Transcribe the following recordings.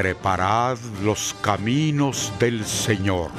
Preparad los caminos del Señor.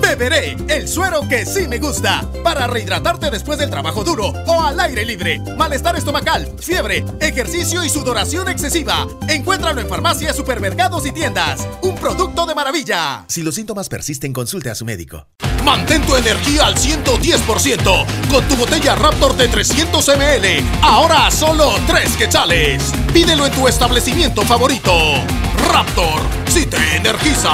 Beberé el suero que sí me gusta para rehidratarte después del trabajo duro o al aire libre. Malestar estomacal, fiebre, ejercicio y sudoración excesiva. Encuéntralo en farmacias, supermercados y tiendas. Un producto de maravilla. Si los síntomas persisten, consulte a su médico. Mantén tu energía al 110% con tu botella Raptor de 300 ml. Ahora solo 3 quetzales. Pídelo en tu establecimiento favorito. Raptor, si te energiza.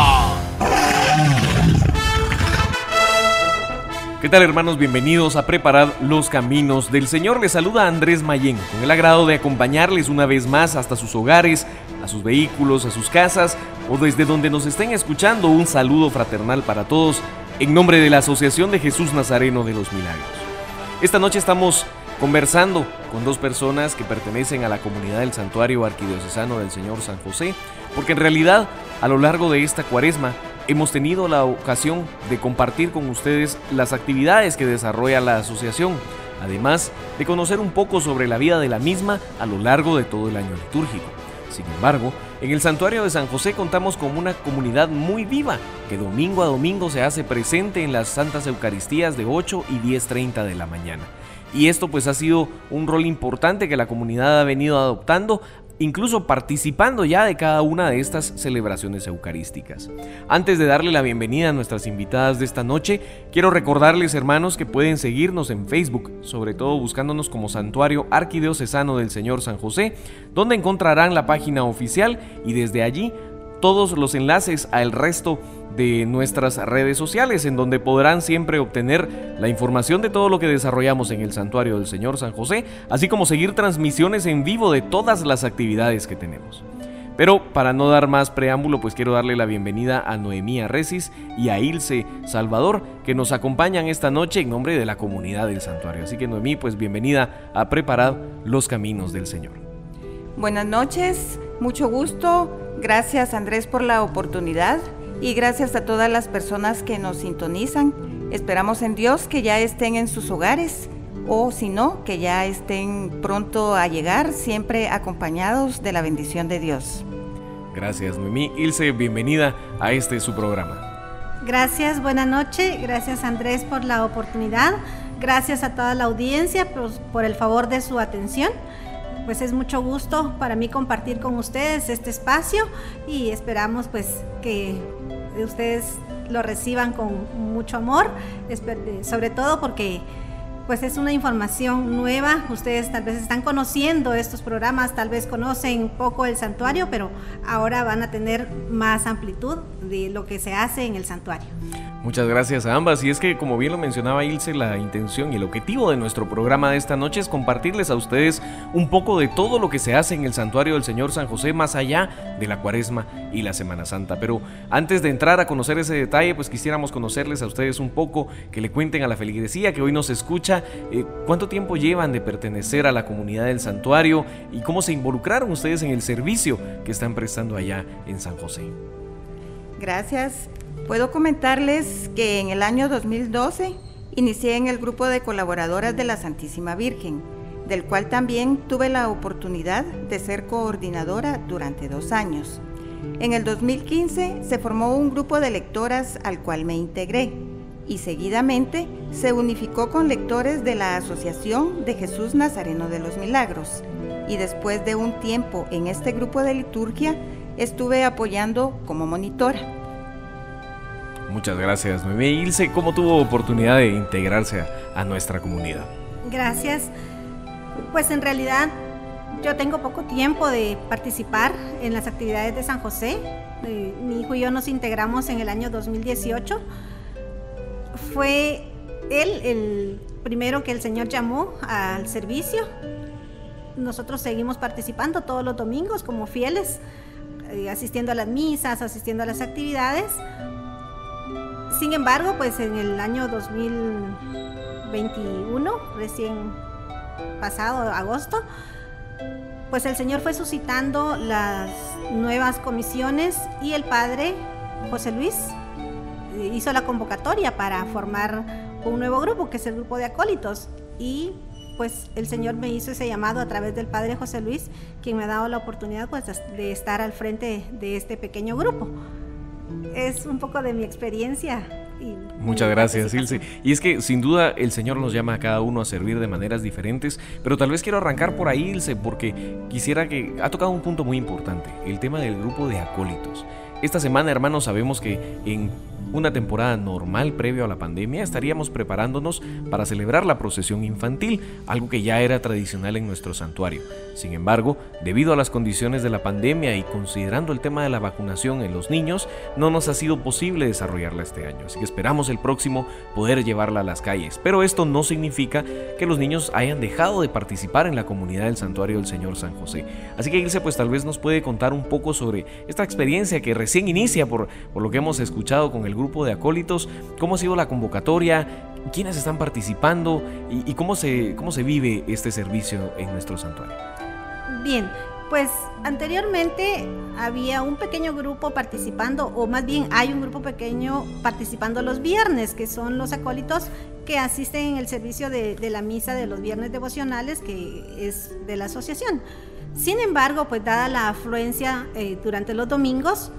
¿Qué tal hermanos? Bienvenidos a Preparar los Caminos del Señor. Les saluda Andrés Mayén, con el agrado de acompañarles una vez más hasta sus hogares, a sus vehículos, a sus casas o desde donde nos estén escuchando. Un saludo fraternal para todos en nombre de la Asociación de Jesús Nazareno de los Milagros. Esta noche estamos conversando con dos personas que pertenecen a la comunidad del Santuario Arquidiocesano del Señor San José, porque en realidad a lo largo de esta cuaresma hemos tenido la ocasión de compartir con ustedes las actividades que desarrolla la asociación, además de conocer un poco sobre la vida de la misma a lo largo de todo el año litúrgico. Sin embargo, en el santuario de San José contamos con una comunidad muy viva que domingo a domingo se hace presente en las Santas Eucaristías de 8 y 10.30 de la mañana. Y esto pues ha sido un rol importante que la comunidad ha venido adoptando incluso participando ya de cada una de estas celebraciones eucarísticas. Antes de darle la bienvenida a nuestras invitadas de esta noche, quiero recordarles hermanos que pueden seguirnos en Facebook, sobre todo buscándonos como Santuario Arquidiocesano del Señor San José, donde encontrarán la página oficial y desde allí todos los enlaces al resto de nuestras redes sociales, en donde podrán siempre obtener la información de todo lo que desarrollamos en el Santuario del Señor San José, así como seguir transmisiones en vivo de todas las actividades que tenemos. Pero para no dar más preámbulo, pues quiero darle la bienvenida a Noemí Resis y a Ilse Salvador, que nos acompañan esta noche en nombre de la comunidad del santuario. Así que Noemí, pues bienvenida a Preparar los Caminos del Señor. Buenas noches, mucho gusto Gracias Andrés por la oportunidad y gracias a todas las personas que nos sintonizan. Esperamos en Dios que ya estén en sus hogares o si no, que ya estén pronto a llegar, siempre acompañados de la bendición de Dios. Gracias, Mimi. Ilse, bienvenida a este su programa. Gracias, buena noche. Gracias, Andrés, por la oportunidad. Gracias a toda la audiencia por, por el favor de su atención pues es mucho gusto para mí compartir con ustedes este espacio y esperamos pues que ustedes lo reciban con mucho amor, sobre todo porque pues es una información nueva. Ustedes tal vez están conociendo estos programas, tal vez conocen poco el santuario, pero ahora van a tener más amplitud de lo que se hace en el santuario. Muchas gracias a ambas. Y es que, como bien lo mencionaba Ilse, la intención y el objetivo de nuestro programa de esta noche es compartirles a ustedes un poco de todo lo que se hace en el santuario del Señor San José, más allá de la Cuaresma y la Semana Santa. Pero antes de entrar a conocer ese detalle, pues quisiéramos conocerles a ustedes un poco, que le cuenten a la feligresía que hoy nos escucha, eh, cuánto tiempo llevan de pertenecer a la comunidad del santuario y cómo se involucraron ustedes en el servicio que están prestando allá en San José. Gracias. Puedo comentarles que en el año 2012 inicié en el grupo de colaboradoras de la Santísima Virgen, del cual también tuve la oportunidad de ser coordinadora durante dos años. En el 2015 se formó un grupo de lectoras al cual me integré y seguidamente se unificó con lectores de la Asociación de Jesús Nazareno de los Milagros. Y después de un tiempo en este grupo de liturgia, estuve apoyando como monitora. Muchas gracias, Noemí. Ilse, ¿cómo tuvo oportunidad de integrarse a, nuestra comunidad? Gracias. Pues en realidad yo tengo poco tiempo de participar en las actividades de San José. Eh, mi hijo y yo nos integramos en el año 2018. Fue él, el primero que el Señor llamó al servicio, nosotros seguimos participando todos los domingos como fieles, eh, asistiendo a las misas, asistiendo a las actividades. Sin embargo, pues en el año 2021, recién pasado, agosto, pues el Señor fue suscitando las nuevas comisiones y el Padre José Luis hizo la convocatoria para formar un nuevo grupo, que es el grupo de acólitos. Y pues el Señor me hizo ese llamado a través del Padre José Luis, quien me ha dado la oportunidad pues de estar al frente de este pequeño grupo. Es un poco de mi experiencia Muchas gracias, Ilse. Y es que sin duda el Señor nos llama a cada uno a servir de maneras diferentes, pero tal vez quiero arrancar por ahí, Ilse, porque quisiera que ha tocado un punto muy importante, el tema del grupo de acólitos. Esta semana, hermanos, sabemos que en una temporada normal previo a la pandemia estaríamos preparándonos para celebrar la procesión infantil, algo que ya era tradicional en nuestro santuario. Sin embargo, debido a las condiciones de la pandemia y considerando el tema de la vacunación en los niños, no nos ha sido posible desarrollarla este año, así que esperamos el próximo poder llevarla a las calles. Pero esto no significa que los niños hayan dejado de participar en la comunidad del santuario del Señor San José. Así que Ilse pues tal vez nos puede contar un poco sobre esta experiencia que recién inicia por, por lo que hemos escuchado con el grupo de acólitos, cómo ha sido la convocatoria, quiénes están participando y, cómo, se, cómo se vive este servicio en nuestro santuario. Bien, pues anteriormente había un pequeño grupo participando, o más bien hay un grupo pequeño participando los viernes, que son los acólitos que asisten en el servicio de, la misa de los viernes devocionales, que es de la asociación. Sin embargo, pues dada la afluencia eh, durante los domingos,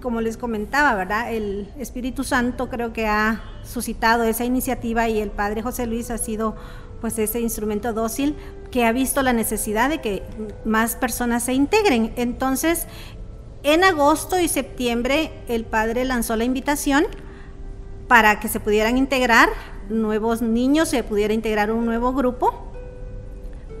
como les comentaba, ¿verdad? El Espíritu Santo creo que ha suscitado esa iniciativa y el Padre José Luis ha sido pues ese instrumento dócil que ha visto la necesidad de que más personas se integren. Entonces, en agosto y septiembre el Padre lanzó la invitación para que se pudieran integrar nuevos niños, se pudiera integrar un nuevo grupo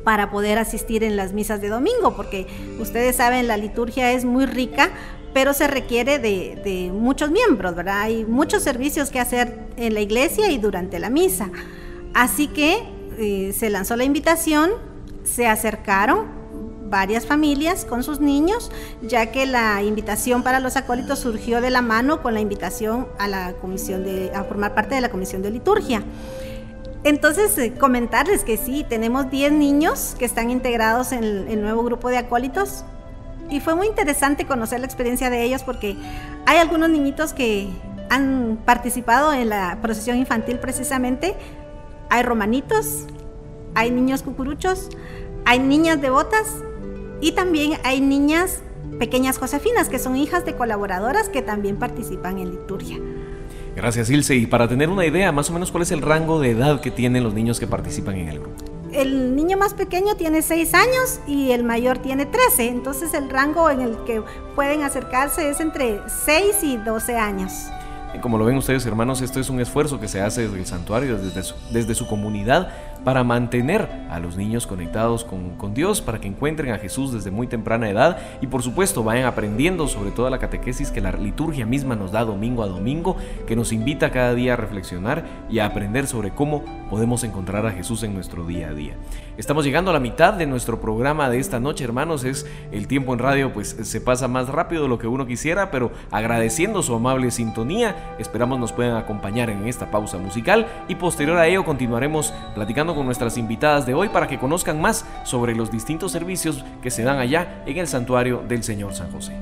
para poder asistir en las misas de domingo, porque ustedes saben, la liturgia es muy rica, pero se requiere de, muchos miembros, ¿verdad? Hay muchos servicios que hacer en la iglesia y durante la misa. Así que eh, se lanzó la invitación, se acercaron varias familias con sus niños, ya que la invitación para los acólitos surgió de la mano con la invitación a la comisión de a formar parte de la comisión de liturgia. Entonces, eh, comentarles que sí, tenemos 10 niños que están integrados en el nuevo grupo de acólitos y fue muy interesante conocer la experiencia de ellos porque hay algunos niñitos que han participado en la procesión infantil precisamente. Hay romanitos, hay niños cucuruchos, hay niñas devotas y también hay niñas pequeñas Josefinas, que son hijas de colaboradoras que también participan en liturgia. Gracias, Ilse. Y para tener una idea, más o menos, ¿cuál es el rango de edad que tienen los niños que participan en el grupo? El niño más pequeño tiene 6 años y el mayor tiene 13. Entonces el rango en el que pueden acercarse es entre 6 y 12 años. Como lo ven ustedes, hermanos, esto es un esfuerzo que se hace desde el santuario, desde su comunidad, para mantener a los niños conectados con, Dios, para que encuentren a Jesús desde muy temprana edad y por supuesto vayan aprendiendo sobre toda la catequesis que la liturgia misma nos da domingo a domingo, que nos invita cada día a reflexionar y a aprender sobre cómo podemos encontrar a Jesús en nuestro día a día. Estamos llegando a la mitad de nuestro programa de esta noche, hermanos. Es el tiempo en radio, pues se pasa más rápido de lo que uno quisiera, pero agradeciendo su amable sintonía, esperamos nos puedan acompañar en esta pausa musical y posterior a ello continuaremos platicando con nuestras invitadas de hoy para que conozcan más sobre los distintos servicios que se dan allá en el santuario del Señor San José.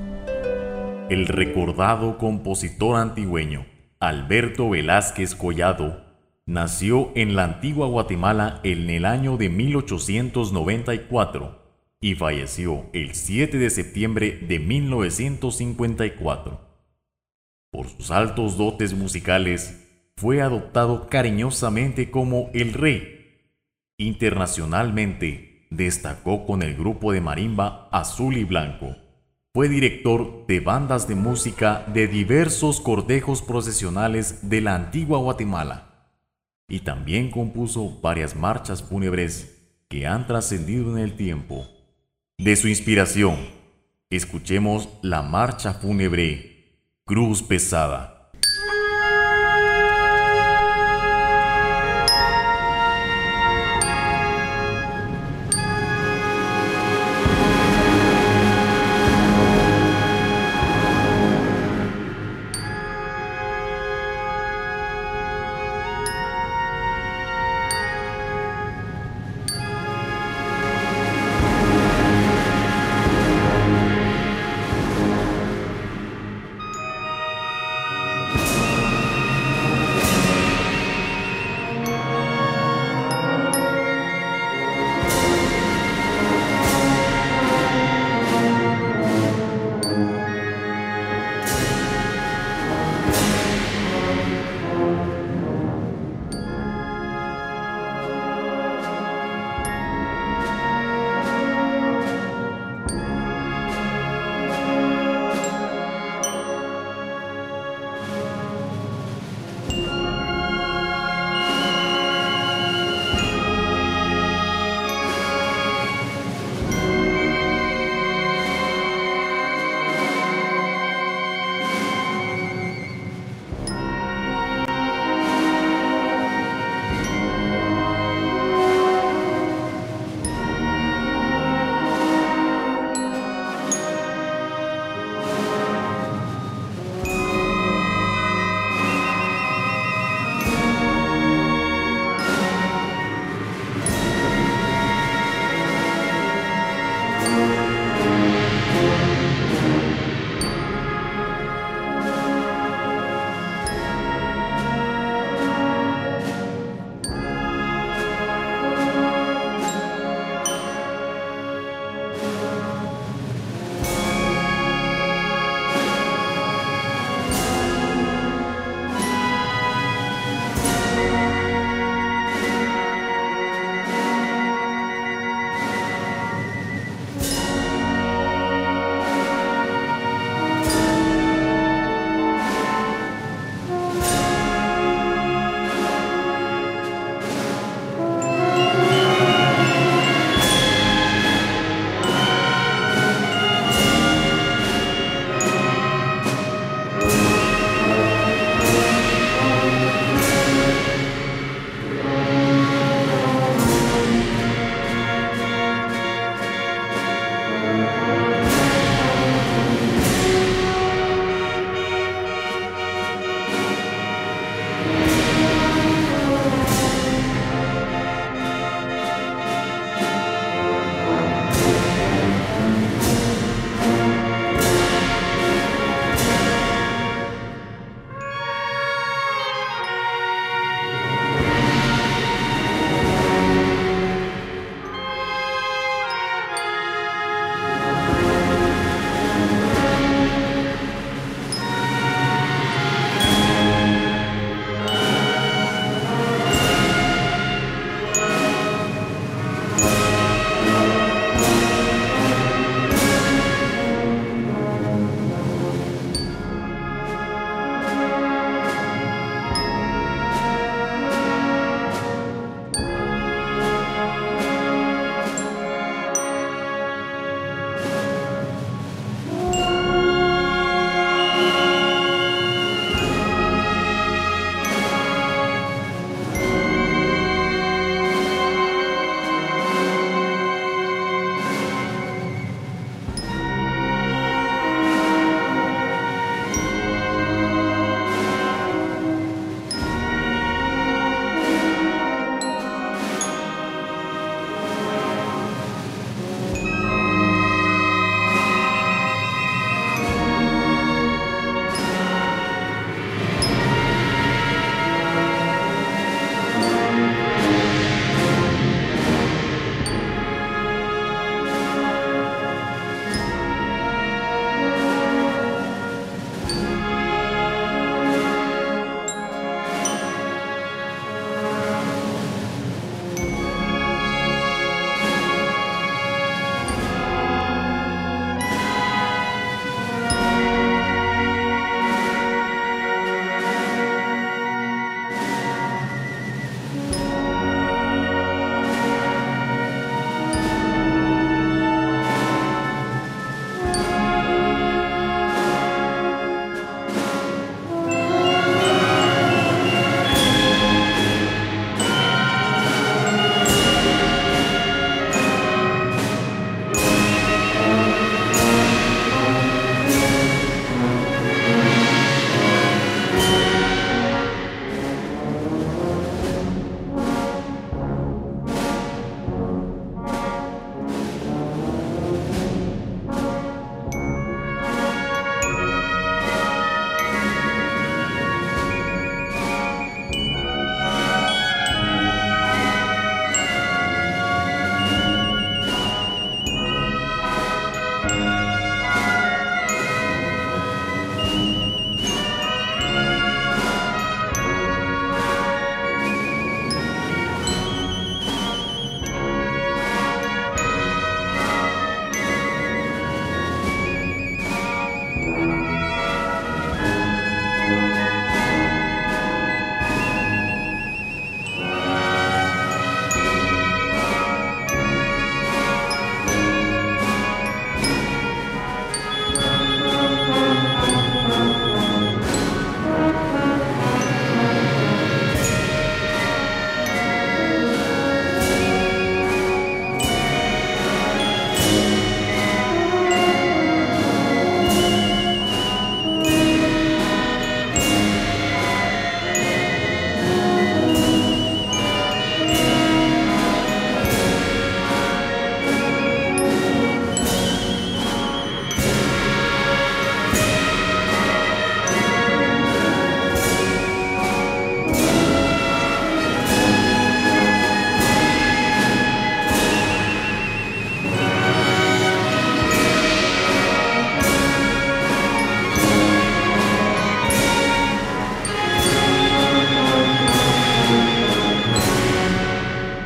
El recordado compositor antigüeño Alberto Velázquez Collado nació en la antigua Guatemala en el año de 1894 y falleció el 7 de septiembre de 1954. Por sus altos dotes musicales, fue adoptado cariñosamente como el rey Internacionalmente destacó con el grupo de marimba Azul y Blanco. Fue director de bandas de música de diversos cortejos procesionales de la antigua Guatemala y también compuso varias marchas fúnebres que han trascendido en el tiempo. De su inspiración, escuchemos la marcha fúnebre Cruz Pesada.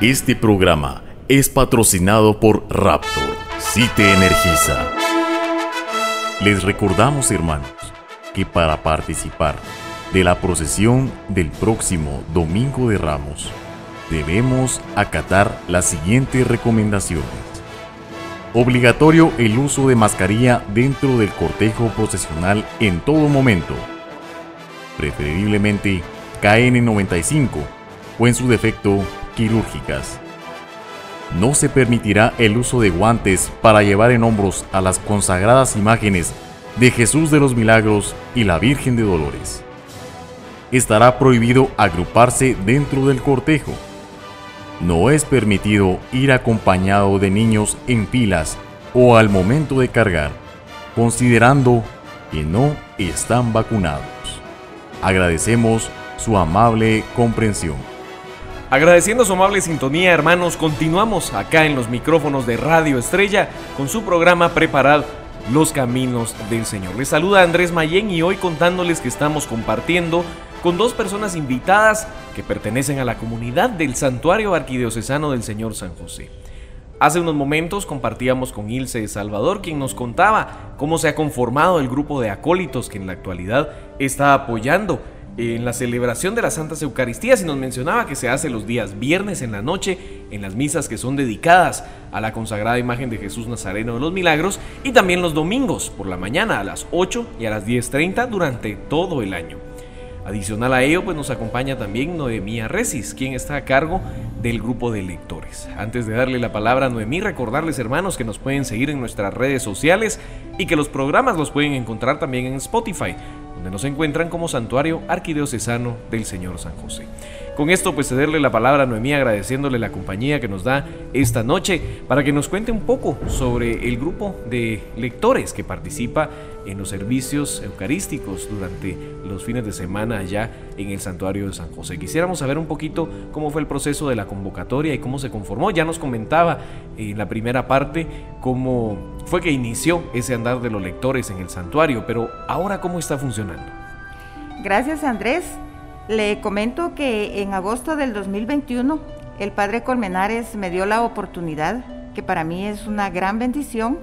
Este programa es patrocinado por Raptor. Si te energiza. Les recordamos, hermanos, que para participar de la procesión del próximo Domingo de Ramos, debemos acatar las siguientes recomendaciones. Obligatorio el uso de mascarilla dentro del cortejo procesional en todo momento. Preferiblemente KN95 o en su defecto quirúrgicas. No se permitirá el uso de guantes para llevar en hombros a las consagradas imágenes de Jesús de los Milagros y la Virgen de Dolores. Estará prohibido agruparse dentro del cortejo. No es permitido ir acompañado de niños en filas o al momento de cargar, considerando que no están vacunados. Agradecemos su amable comprensión. Agradeciendo su amable sintonía, hermanos, continuamos acá en los micrófonos de Radio Estrella con su programa Preparad los Caminos del Señor. Les saluda Andrés Mayén y hoy contándoles que estamos compartiendo con dos personas invitadas que pertenecen a la comunidad del Santuario Arquidiocesano del Señor San José. Hace unos momentos compartíamos con Ilse Salvador, quien nos contaba cómo se ha conformado el grupo de acólitos que en la actualidad está apoyando en la celebración de las Santas Eucaristías y nos mencionaba que se hace los días viernes en la noche en las misas que son dedicadas a la consagrada imagen de Jesús Nazareno de los Milagros y también los domingos por la mañana a las 8 y a las 10.30 durante todo el año. Adicional a ello, pues nos acompaña también Noemí Resis, quien está a cargo del grupo de lectores. Antes de darle la palabra a Noemí, recordarles hermanos que nos pueden seguir en nuestras redes sociales y que los programas los pueden encontrar también en Spotify donde nos encuentran como santuario arquidiocesano del Señor San José. Con esto pues cederle la palabra a Noemí agradeciéndole la compañía que nos da esta noche para que nos cuente un poco sobre el grupo de lectores que participa en los servicios eucarísticos durante los fines de semana allá en el santuario de San José. Quisiéramos saber un poquito cómo fue el proceso de la convocatoria y cómo se conformó. Ya nos comentaba en la primera parte cómo fue que inició ese andar de los lectores en el santuario, pero ahora cómo está funcionando. Gracias Andrés. Le comento que en agosto del 2021 el padre Colmenares me dio la oportunidad, que para mí es una gran bendición,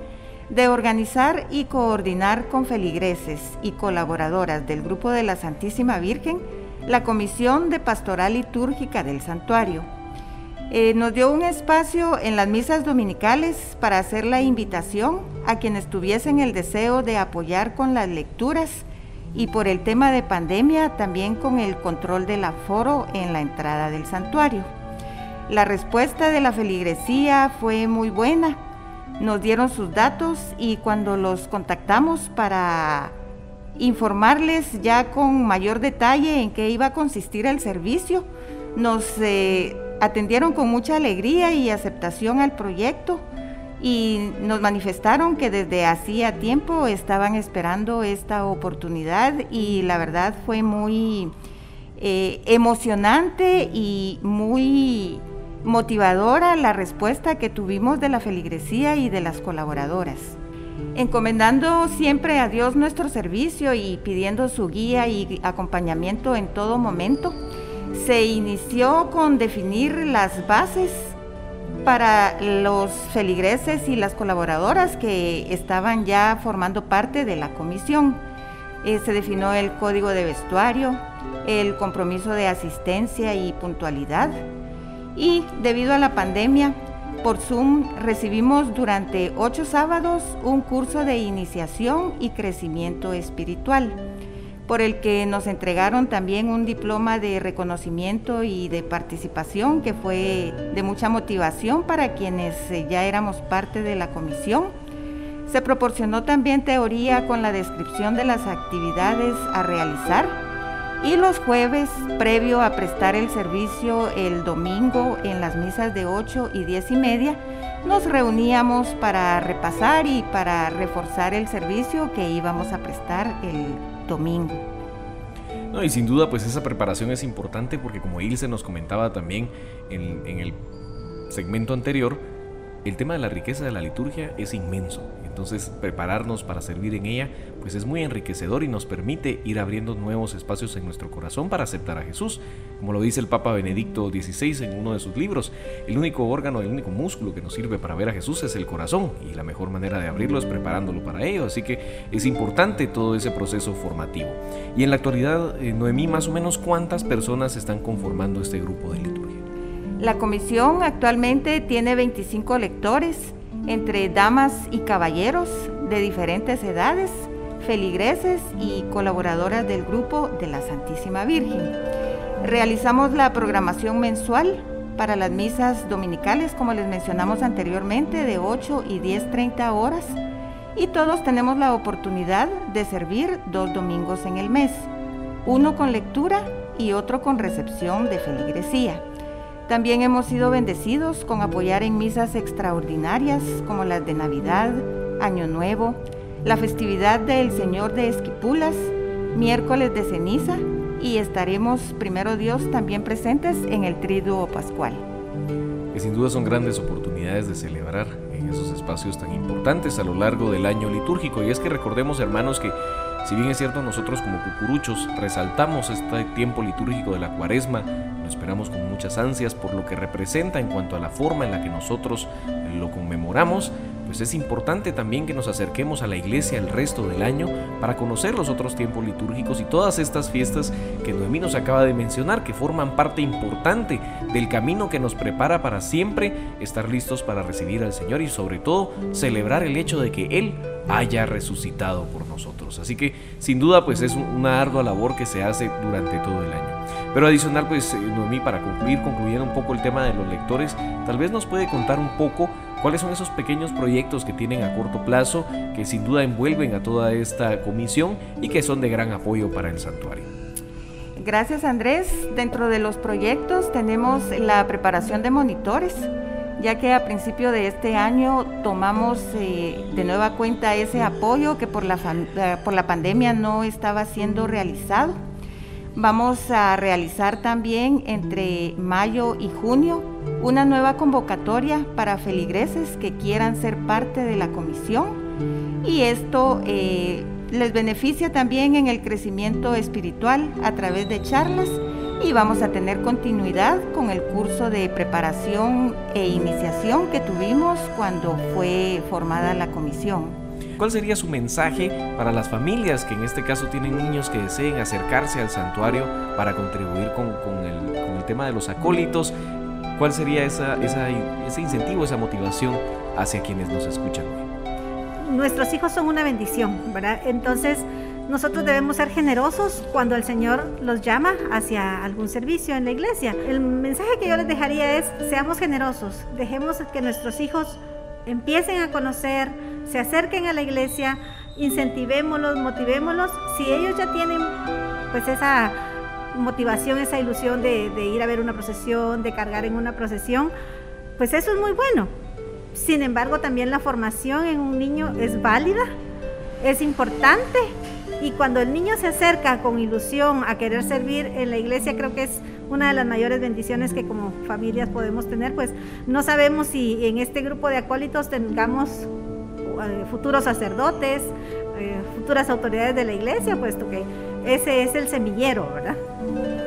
de organizar y coordinar con feligreses y colaboradoras del Grupo de la Santísima Virgen la Comisión de Pastoral Litúrgica del Santuario. Eh, nos dio un espacio en las misas dominicales para hacer la invitación a quienes tuviesen el deseo de apoyar con las lecturas y por el tema de pandemia también con el control del aforo en la entrada del santuario. La respuesta de la feligresía fue muy buena. Nos dieron sus datos y cuando los contactamos para informarles ya con mayor detalle en qué iba a consistir el servicio, nos eh, atendieron con mucha alegría y aceptación al proyecto y nos manifestaron que desde hacía tiempo estaban esperando esta oportunidad y la verdad fue muy eh, emocionante y muy motivadora la respuesta que tuvimos de la feligresía y de las colaboradoras. Encomendando siempre a Dios nuestro servicio y pidiendo su guía y acompañamiento en todo momento, se inició con definir las bases para los feligreses y las colaboradoras que estaban ya formando parte de la comisión. Eh, se definió el código de vestuario, el compromiso de asistencia y puntualidad. Y debido a la pandemia, por Zoom recibimos durante ocho sábados un curso de iniciación y crecimiento espiritual por el que nos entregaron también un diploma de reconocimiento y de participación que fue de mucha motivación para quienes eh, ya éramos parte de la comisión. Se proporcionó también teoría con la descripción de las actividades a realizar y los jueves, previo a prestar el servicio el domingo en las misas de 8 y 10 y media, nos reuníamos para repasar y para reforzar el servicio que íbamos a prestar el domingo. No, y sin duda, pues esa preparación es importante porque como Ilse nos comentaba también en, el segmento anterior, el tema de la riqueza de la liturgia es inmenso. Entonces, prepararnos para servir en ella, pues es muy enriquecedor y nos permite ir abriendo nuevos espacios en nuestro corazón para aceptar a Jesús. Como lo dice el Papa Benedicto XVI en uno de sus libros, el único órgano, el único músculo que nos sirve para ver a Jesús es el corazón y la mejor manera de abrirlo es preparándolo para ello. Así que es importante todo ese proceso formativo. Y en la actualidad, eh, Noemí, más o menos cuántas personas están conformando este grupo de liturgia. La comisión actualmente tiene 25 lectores entre damas y caballeros de diferentes edades, feligreses y colaboradoras del grupo de la Santísima Virgen. Realizamos la programación mensual para las misas dominicales, como les mencionamos anteriormente, de 8 y 10.30 horas, y todos tenemos la oportunidad de servir dos domingos en el mes, uno con lectura y otro con recepción de feligresía. También hemos sido bendecidos con apoyar en misas extraordinarias como las de Navidad, Año Nuevo, la festividad del Señor de Esquipulas, miércoles de ceniza y estaremos, primero Dios, también presentes en el Triduo Pascual. Que sin duda son grandes oportunidades de celebrar en esos espacios tan importantes a lo largo del año litúrgico. Y es que recordemos, hermanos, que si bien es cierto nosotros como cucuruchos resaltamos este tiempo litúrgico de la cuaresma, lo esperamos con muchas ansias por lo que representa en cuanto a la forma en la que nosotros lo conmemoramos, pues es importante también que nos acerquemos a la iglesia el resto del año para conocer los otros tiempos litúrgicos y todas estas fiestas que Noemí nos acaba de mencionar, que forman parte importante del camino que nos prepara para siempre estar listos para recibir al Señor y sobre todo celebrar el hecho de que Él haya resucitado por nosotros. Así que sin duda pues es una ardua labor que se hace durante todo el año. Pero adicional pues eh, Noemí para concluir, concluyendo un poco el tema de los lectores, tal vez nos puede contar un poco cuáles son esos pequeños proyectos que tienen a corto plazo que sin duda envuelven a toda esta comisión y que son de gran apoyo para el santuario. Gracias Andrés. Dentro de los proyectos tenemos la preparación de monitores, ya que a principio de este año tomamos eh, de nueva cuenta ese apoyo que por la, eh, por la pandemia no estaba siendo realizado. Vamos a realizar también entre mayo y junio una nueva convocatoria para feligreses que quieran ser parte de la comisión y esto eh, les beneficia también en el crecimiento espiritual a través de charlas y vamos a tener continuidad con el curso de preparación e iniciación que tuvimos cuando fue formada la comisión. ¿Cuál sería su mensaje para las familias que en este caso tienen niños que deseen acercarse al santuario para contribuir con, el, tema de los acólitos? ¿Cuál sería ese incentivo, esa motivación hacia quienes nos escuchan Nuestros hijos son una bendición, ¿verdad? Entonces, nosotros debemos ser generosos cuando el Señor los llama hacia algún servicio en la iglesia. El mensaje que yo les dejaría es, seamos generosos, dejemos que nuestros hijos empiecen a conocer, se acerquen a la iglesia, incentivémoslos, motivémoslos. Si ellos ya tienen pues esa motivación, esa ilusión de, de, ir a ver una procesión, de cargar en una procesión, pues eso es muy bueno. Sin embargo, también la formación en un niño es válida, es importante y cuando el niño se acerca con ilusión a querer servir en la iglesia, creo que es una de las mayores bendiciones que como familias podemos tener, pues no sabemos si en este grupo de acólitos tengamos futuros sacerdotes, eh, futuras autoridades de la iglesia, puesto que ese es el semillero, ¿verdad?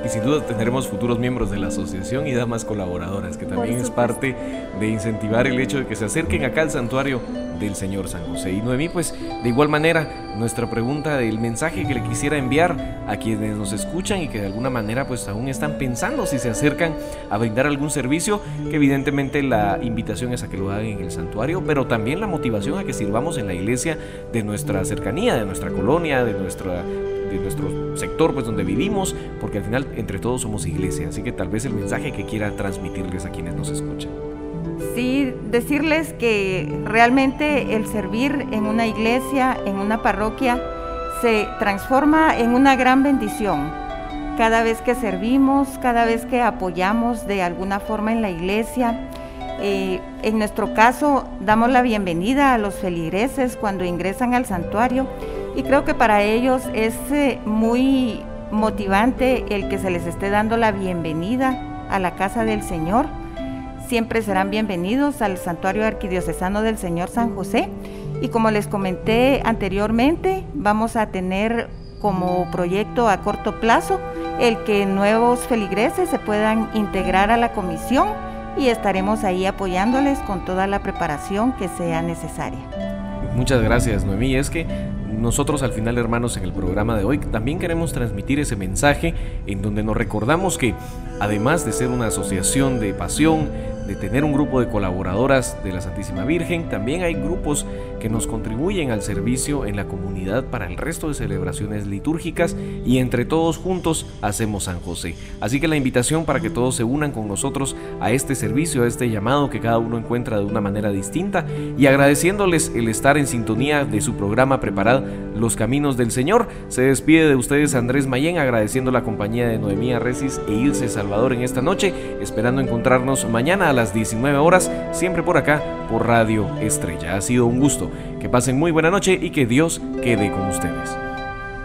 Y sin duda tendremos futuros miembros de la asociación y damas colaboradoras, que también es parte de incentivar el hecho de que se acerquen acá al santuario del Señor San José. Y Noemí, pues de igual manera, nuestra pregunta del mensaje que le quisiera enviar a quienes nos escuchan y que de alguna manera pues aún están pensando si se acercan a brindar algún servicio, que evidentemente la invitación es a que lo hagan en el santuario, pero también la motivación a que sirvamos en la iglesia de nuestra cercanía, de nuestra colonia, de nuestra nuestro sector pues donde vivimos, porque al final entre todos somos iglesia, así que tal vez el mensaje que quiera transmitirles a quienes nos escuchan. Sí decirles que realmente el servir en una iglesia, en una parroquia, se transforma en una gran bendición. Cada vez que servimos, cada vez que apoyamos de alguna forma en la iglesia, eh, en nuestro caso damos la bienvenida a los feligreses cuando ingresan al santuario y creo que para ellos es eh, muy motivante el que se les esté dando la bienvenida a la casa del Señor siempre serán bienvenidos al Santuario Arquidiocesano del Señor San José Y como les comenté anteriormente, vamos a tener como proyecto a corto plazo el que nuevos feligreses se puedan integrar a la comisión y estaremos ahí apoyándoles con toda la preparación que sea necesaria. Muchas gracias, Noemí. Es que nosotros al final, hermanos, en el programa de hoy también queremos transmitir ese mensaje en donde nos recordamos que, además de ser una asociación de pasión, de tener un grupo de colaboradoras de la Santísima Virgen, también hay grupos que nos contribuyen al servicio en la comunidad para el resto de celebraciones litúrgicas y entre todos juntos hacemos San José. Así que la invitación para que todos se unan con nosotros a este servicio, a este llamado que cada uno encuentra de una manera distinta y agradeciéndoles el estar en sintonía de su programa Preparad los Caminos del Señor. Se despide de ustedes Andrés Mayén agradeciendo la compañía de Noemía Resis e Ilse Salvador en esta noche, esperando encontrarnos mañana a las 19 horas, siempre por acá, por Radio Estrella. Ha sido un gusto. Que pasen muy buena noche y que Dios quede con ustedes.